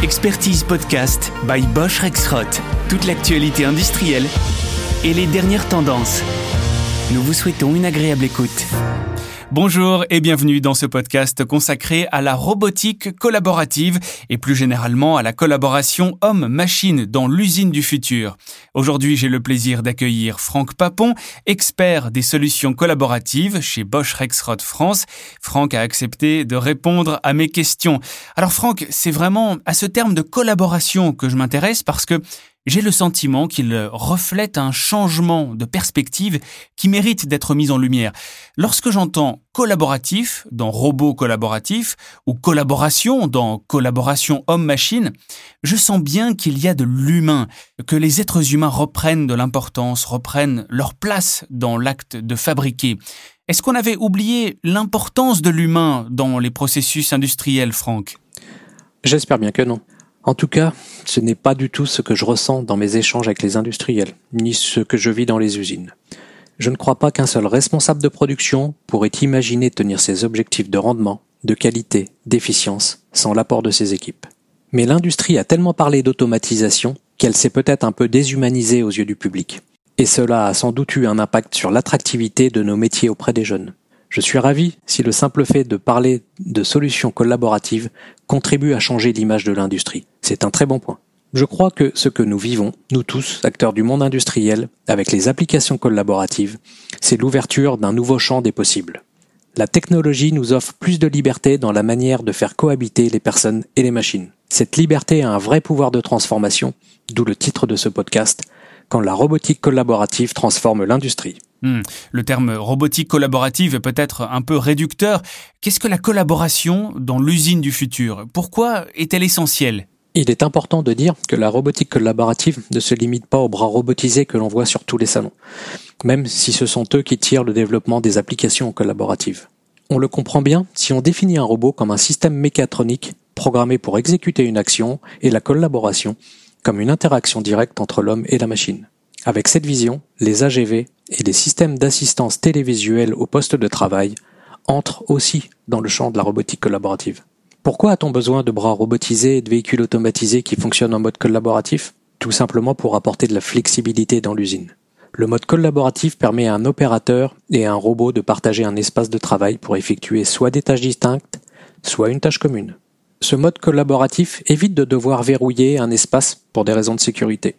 Expertise Podcast by Bosch Rexroth. Toute l'actualité industrielle et les dernières tendances. Nous vous souhaitons une agréable écoute. Bonjour et bienvenue dans ce podcast consacré à la robotique collaborative et plus généralement à la collaboration homme-machine dans l'usine du futur. Aujourd'hui, j'ai le plaisir d'accueillir Franck Papon, expert des solutions collaboratives chez Bosch Rexroth France. Franck a accepté de répondre à mes questions. Alors Franck, c'est vraiment à ce terme de collaboration que je m'intéresse parce que j'ai le sentiment qu'il reflète un changement de perspective qui mérite d'être mis en lumière. Lorsque j'entends collaboratif dans robot collaboratif ou collaboration dans collaboration homme-machine, je sens bien qu'il y a de l'humain, que les êtres humains reprennent de l'importance, reprennent leur place dans l'acte de fabriquer. Est-ce qu'on avait oublié l'importance de l'humain dans les processus industriels, Franck? J'espère bien que non. En tout cas, ce n'est pas du tout ce que je ressens dans mes échanges avec les industriels, ni ce que je vis dans les usines. Je ne crois pas qu'un seul responsable de production pourrait imaginer tenir ses objectifs de rendement, de qualité, d'efficience, sans l'apport de ses équipes. Mais l'industrie a tellement parlé d'automatisation qu'elle s'est peut-être un peu déshumanisée aux yeux du public. Et cela a sans doute eu un impact sur l'attractivité de nos métiers auprès des jeunes. Je suis ravi si le simple fait de parler de solutions collaboratives contribue à changer l'image de l'industrie. C'est un très bon point. Je crois que ce que nous vivons, nous tous, acteurs du monde industriel, avec les applications collaboratives, c'est l'ouverture d'un nouveau champ des possibles. La technologie nous offre plus de liberté dans la manière de faire cohabiter les personnes et les machines. Cette liberté a un vrai pouvoir de transformation, d'où le titre de ce podcast, quand la robotique collaborative transforme l'industrie. Hmm. Le terme robotique collaborative est peut-être un peu réducteur. Qu'est-ce que la collaboration dans l'usine du futur? Pourquoi est-elle essentielle? Il est important de dire que la robotique collaborative ne se limite pas aux bras robotisés que l'on voit sur tous les salons, même si ce sont eux qui tirent le développement des applications collaboratives. On le comprend bien si on définit un robot comme un système mécatronique programmé pour exécuter une action et la collaboration comme une interaction directe entre l'homme et la machine. Avec cette vision, les AGV et les systèmes d'assistance télévisuelle au poste de travail entrent aussi dans le champ de la robotique collaborative. Pourquoi a-t-on besoin de bras robotisés et de véhicules automatisés qui fonctionnent en mode collaboratif? Tout simplement pour apporter de la flexibilité dans l'usine. Le mode collaboratif permet à un opérateur et à un robot de partager un espace de travail pour effectuer soit des tâches distinctes, soit une tâche commune. Ce mode collaboratif évite de devoir verrouiller un espace pour des raisons de sécurité.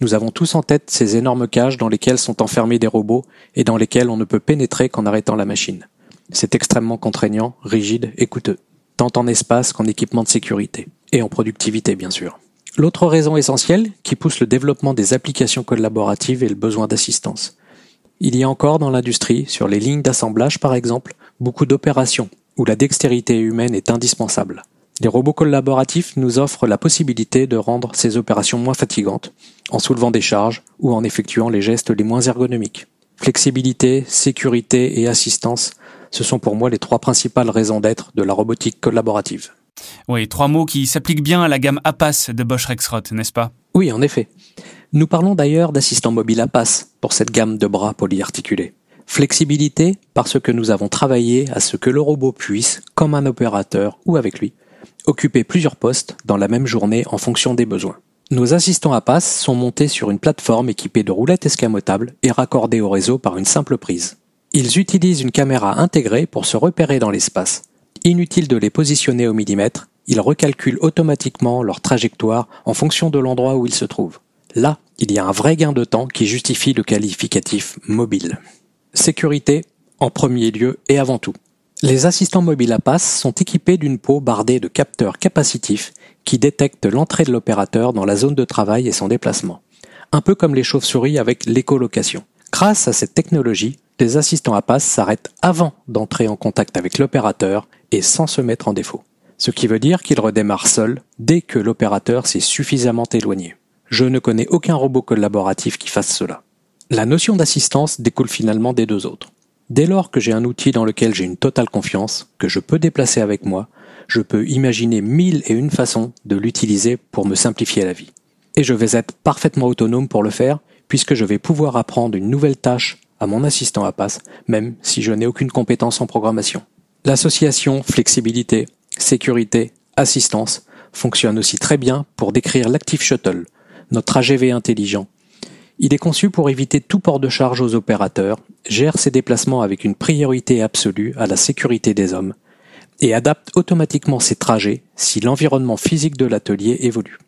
Nous avons tous en tête ces énormes cages dans lesquelles sont enfermés des robots et dans lesquelles on ne peut pénétrer qu'en arrêtant la machine. C'est extrêmement contraignant, rigide et coûteux, tant en espace qu'en équipement de sécurité, et en productivité bien sûr. L'autre raison essentielle qui pousse le développement des applications collaboratives est le besoin d'assistance. Il y a encore dans l'industrie, sur les lignes d'assemblage par exemple, beaucoup d'opérations où la dextérité humaine est indispensable. Les robots collaboratifs nous offrent la possibilité de rendre ces opérations moins fatigantes, en soulevant des charges ou en effectuant les gestes les moins ergonomiques. Flexibilité, sécurité et assistance, ce sont pour moi les trois principales raisons d'être de la robotique collaborative. Oui, trois mots qui s'appliquent bien à la gamme APAS de Bosch Rexroth, n'est-ce pas? Oui, en effet. Nous parlons d'ailleurs d'assistants mobiles APAS pour cette gamme de bras polyarticulés. Flexibilité parce que nous avons travaillé à ce que le robot puisse, comme un opérateur ou avec lui, occuper plusieurs postes dans la même journée en fonction des besoins. Nos assistants à passe sont montés sur une plateforme équipée de roulettes escamotables et raccordés au réseau par une simple prise. Ils utilisent une caméra intégrée pour se repérer dans l'espace. Inutile de les positionner au millimètre, ils recalculent automatiquement leur trajectoire en fonction de l'endroit où ils se trouvent. Là, il y a un vrai gain de temps qui justifie le qualificatif mobile. Sécurité, en premier lieu et avant tout. Les assistants mobiles à passe sont équipés d'une peau bardée de capteurs capacitifs qui détectent l'entrée de l'opérateur dans la zone de travail et son déplacement. Un peu comme les chauves-souris avec l'écolocation. Grâce à cette technologie, les assistants à passe s'arrêtent avant d'entrer en contact avec l'opérateur et sans se mettre en défaut. Ce qui veut dire qu'ils redémarrent seuls dès que l'opérateur s'est suffisamment éloigné. Je ne connais aucun robot collaboratif qui fasse cela. La notion d'assistance découle finalement des deux autres. Dès lors que j'ai un outil dans lequel j'ai une totale confiance, que je peux déplacer avec moi, je peux imaginer mille et une façons de l'utiliser pour me simplifier la vie. Et je vais être parfaitement autonome pour le faire, puisque je vais pouvoir apprendre une nouvelle tâche à mon assistant à passe, même si je n'ai aucune compétence en programmation. L'association flexibilité, sécurité, assistance fonctionne aussi très bien pour décrire l'Active Shuttle, notre AGV intelligent. Il est conçu pour éviter tout port de charge aux opérateurs, gère ses déplacements avec une priorité absolue à la sécurité des hommes, et adapte automatiquement ses trajets si l'environnement physique de l'atelier évolue.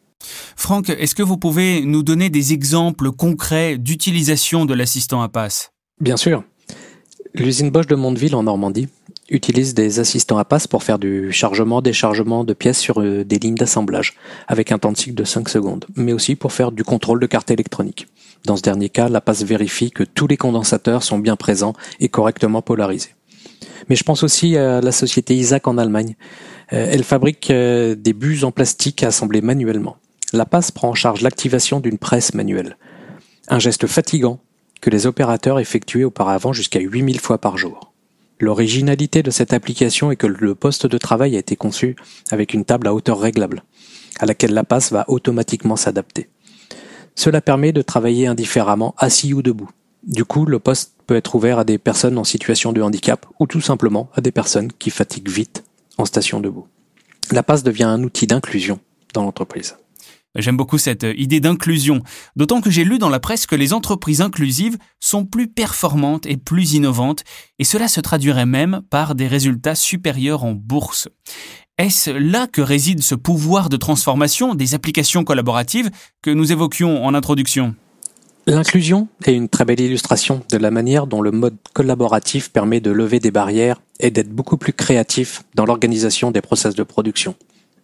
Franck, est-ce que vous pouvez nous donner des exemples concrets d'utilisation de l'assistant à passe? Bien sûr. L'usine Bosch de Mondeville en Normandie utilise des assistants à passe pour faire du chargement, déchargement de pièces sur euh, des lignes d'assemblage, avec un temps de cycle de 5 secondes, mais aussi pour faire du contrôle de carte électronique. Dans ce dernier cas, la passe vérifie que tous les condensateurs sont bien présents et correctement polarisés. Mais je pense aussi à la société Isaac en Allemagne. Euh, elle fabrique euh, des buses en plastique assemblées manuellement. La passe prend en charge l'activation d'une presse manuelle. Un geste fatigant que les opérateurs effectuaient auparavant jusqu'à 8000 fois par jour. L'originalité de cette application est que le poste de travail a été conçu avec une table à hauteur réglable, à laquelle la passe va automatiquement s'adapter. Cela permet de travailler indifféremment assis ou debout. Du coup, le poste peut être ouvert à des personnes en situation de handicap ou tout simplement à des personnes qui fatiguent vite en station debout. La passe devient un outil d'inclusion dans l'entreprise. J'aime beaucoup cette idée d'inclusion, d'autant que j'ai lu dans la presse que les entreprises inclusives sont plus performantes et plus innovantes, et cela se traduirait même par des résultats supérieurs en bourse. Est-ce là que réside ce pouvoir de transformation des applications collaboratives que nous évoquions en introduction? L'inclusion est une très belle illustration de la manière dont le mode collaboratif permet de lever des barrières et d'être beaucoup plus créatif dans l'organisation des process de production.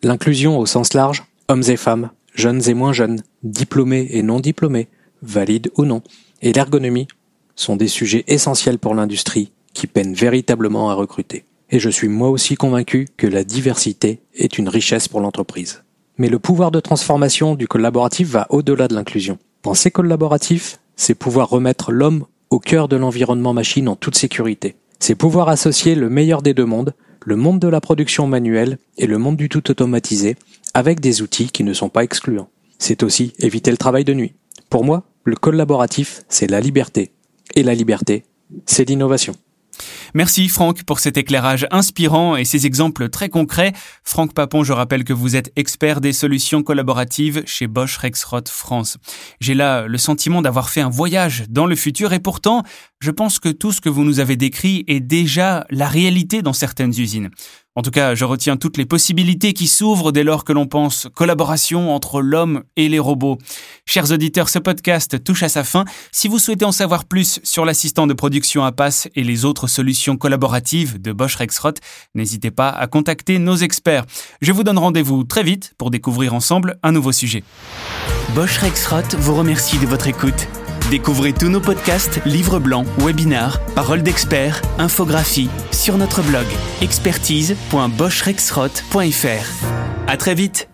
L'inclusion au sens large, hommes et femmes, jeunes et moins jeunes, diplômés et non diplômés, valides ou non, et l'ergonomie sont des sujets essentiels pour l'industrie qui peine véritablement à recruter. Et je suis moi aussi convaincu que la diversité est une richesse pour l'entreprise. Mais le pouvoir de transformation du collaboratif va au-delà de l'inclusion. Penser collaboratif, c'est pouvoir remettre l'homme au cœur de l'environnement machine en toute sécurité. C'est pouvoir associer le meilleur des deux mondes, le monde de la production manuelle et le monde du tout automatisé, avec des outils qui ne sont pas excluants. C'est aussi éviter le travail de nuit. Pour moi, le collaboratif, c'est la liberté. Et la liberté, c'est l'innovation. Merci Franck pour cet éclairage inspirant et ces exemples très concrets. Franck Papon, je rappelle que vous êtes expert des solutions collaboratives chez Bosch Rexroth France. J'ai là le sentiment d'avoir fait un voyage dans le futur et pourtant, je pense que tout ce que vous nous avez décrit est déjà la réalité dans certaines usines. En tout cas, je retiens toutes les possibilités qui s'ouvrent dès lors que l'on pense collaboration entre l'homme et les robots. Chers auditeurs, ce podcast touche à sa fin. Si vous souhaitez en savoir plus sur l'assistant de production à passe et les autres solutions collaboratives de Bosch Rexroth, n'hésitez pas à contacter nos experts. Je vous donne rendez-vous très vite pour découvrir ensemble un nouveau sujet. Bosch Rexroth vous remercie de votre écoute. Découvrez tous nos podcasts, livres blancs, webinars, paroles d'experts, infographies sur notre blog expertise.boschrexroth.fr. À très vite!